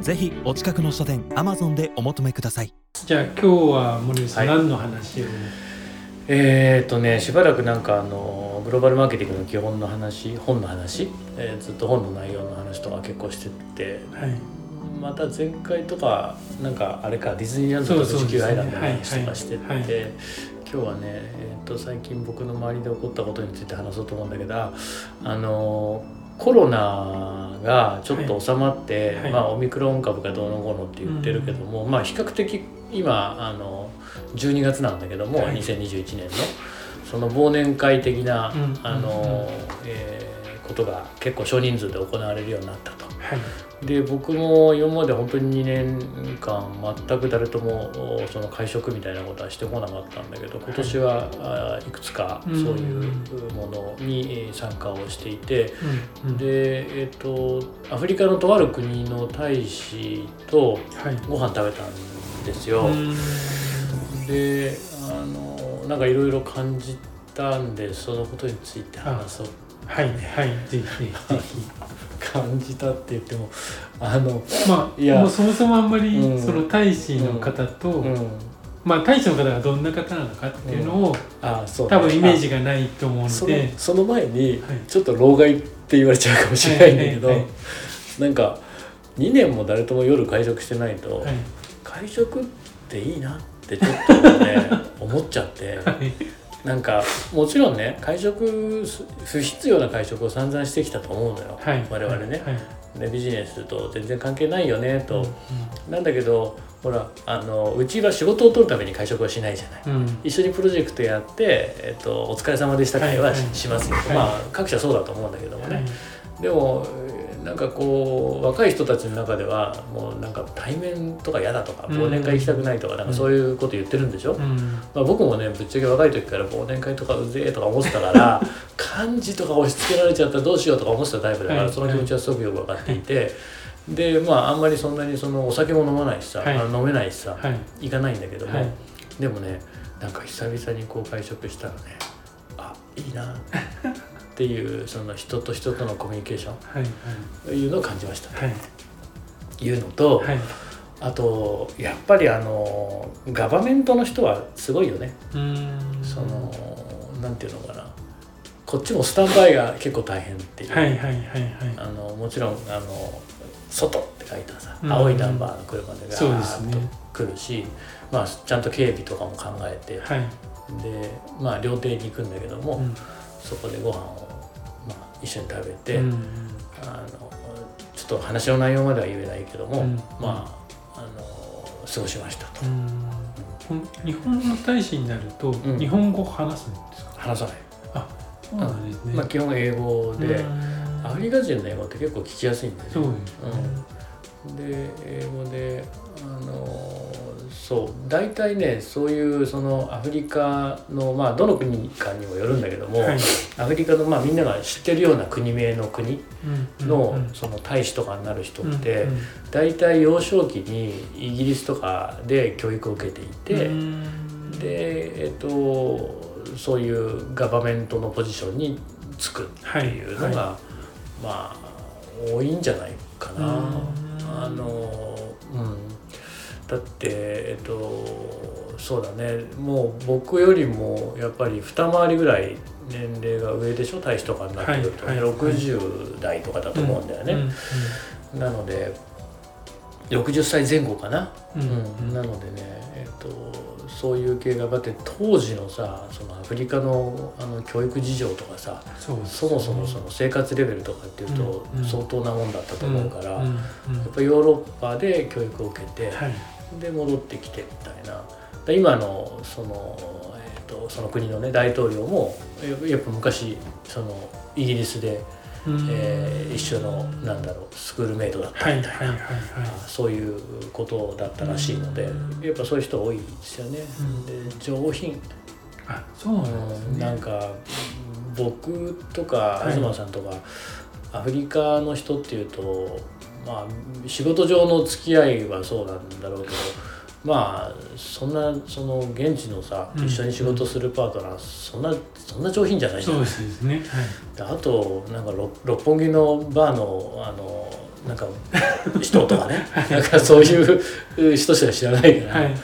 ぜひお近くの書店アマゾンでお求めください。じゃあ今日は森部さん、はい。何の話を？えー、っとねしばらくなんかあのグローバルマーケティングの基本の話本の話、えーずっと本の内容の話とか結構しててはい。また前回とかなんかあれかディズニーランドとそうそう地球アイランドのはい話とかしてて、はいはい。今日はね、えーっと最近僕の周りで起こったことについて話そうと思うんだけどあのコロナがちょっと収まって、はい。まあ、オミクロン株がどうのこうのって言ってるけども、まあ比較的今あの12月なんだけども、はい。2021年のその忘年会的な、うん。あの、えーことが結構少人数で行われるようになったと。はい。で僕も今まで本当に2年間全く誰ともおその会食みたいなことはしてこなかったんだけど今年は、あいくつかそういうものにえー参加をしていて、うん。うん。で、えっとアフリカのとある国の大使とはい。ご飯食べたんですよ。うん。であのなんかいろいろ感じたんでそのことについて話そう。はい。はい。ぜひぜひ。ぜ 感じたって言ってもあの、ひまあいやもうそもそもあんまり、うん。その大使の方と、うん、まあ大使の方がどんな方なのかっていうのを、あそうね。多分イメージがないと思うそのでのその前にはい。ちょっと老害って言われちゃうかもしれないんだけど、はいはいはいなんか2年も誰とも夜会食してないと、はい。会食っていいなってちょっとね思っちゃって。はいなんかもちろんね会食す不必要な会食を散々してきたと思うのよ、はい。我々ね。はい。でビジネスと全然関係ないよねと、うなんだけどほらあのうちは仕事を取るために会食はしないじゃない。んうん。一緒にプロジェクトやって、えっと、お疲れ様でした会ははいはい。しますよ、はい。まあ各社そうだと思うんだけどもね、はい。でもえーなんかこう若い人たちの中ではもうなんか対面とか嫌だとかうん。忘年会行きたくないとかなんかそういうこと言ってるんでしょ、うん。まあ、僕もねぶっちゃけ若い時から忘年会とかうぜえとか思ってたから 漢字とか押し付けられちゃったらどうしようとか思ってたタイプだから、はい。その気持ちはすごくよく分かっていて、でまああんまりそんなにそのお酒も飲まないしさ、はい。飲めないしさ、はい。行かないんだけども、はい。でもねなんか久々にこう会食したらねあいいなっていうその人と人とのコミュニケーションはいというのを感じました。はい。いうのと、はい。あとやっぱりあのガバメントの人はすごいよね。うん。そのなんていうのかな。こっちもスタンバイが結構大変っていう、はいはいはいはい。あのもちろんあの外って書いたさうん。青いナンバーの車でガそうでーッとすね。来るし、まあ、ちゃんと警備とかも考えて、はい。でまあ料亭に行くんだけども、うん。そこでご飯を、まあ、一緒に食べて、うん。あのちょっと話の内容までは言えないけども、うん。まああの過ごしましたと、日本の大使になるとん。日本語話すんですか、話さない、そうなんですね、まあ、基本英語で、うん。アフリカ人の英語って結構聞きやすいんだよね。そうですね、うん、で英語であのそう大体ねそういうそのアフリカのまあどの国かにもよるんだけども、はい。アフリカのまあみんなが知ってるような国名の国うんのうん。その大使とかになる人うんってうん大体幼少期にイギリスとかで教育を受けていて、うん。でえっとそういうガバメントのポジションにつくっていうのが、はまあ多いんじゃないかな。うんあのうん。だってえっとそうだね。もう僕よりもやっぱり二回りぐらい年齢が上でしょ？大使とかになってくるとね、はいはい60代とかだと思うんだよね。うん。なので60歳前後かな、うん。うん。なのでね、えっとそういう系がだって当時のさそのアフリカのあの教育事情とかさそうですそもそもその生活レベルとかっていうと相当なもんだったと思うから、やっぱヨーロッパで教育を受けて、はい。で戻ってきてみたいな。で今のその,、えー、とその国のね大統領もややっぱ昔そのイギリスでうんえー一緒のなんだろうスクールメイトだったはいみたいな、はいはいはい。そういうことだったらしいので、うんやっぱそういう人多いですよね。うん。で上品、あそうなんですね。なんか僕とかはい。東さんとか、アフリカの人っていうとまあ仕事上の付き合いはそうなんだろうけどまあそんなその現地のさうん。一緒に仕事するパートナー、そんなそんな上品じゃないじゃそうないですね。はい。であとなんか六六本木のバーのあのなんか 人とかね。なんかそういう人しか知らないから、はいはい。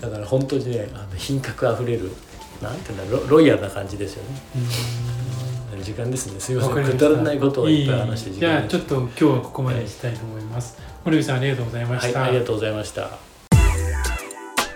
だから本当にねあの品格あふれるなんていうんだロロイヤルな感じですよね。時間ですね。すみません。くだらないことをいっぱい話していいじゃあちょっと今日はここまでにしたいと思います。森口さんありがとうございまはいした、ありがとうございました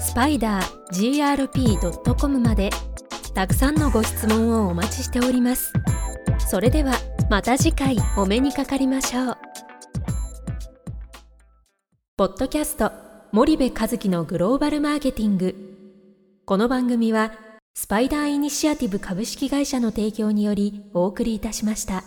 スパイダー grp.com までたくさんのご質問をお待ちしております。それではまた次回お目にかかりましょう。ポッドキャスト森部和樹のグローバルマーケティング。この番組はスパイダーイニシアティブ株式会社の提供によりお送りいたしました。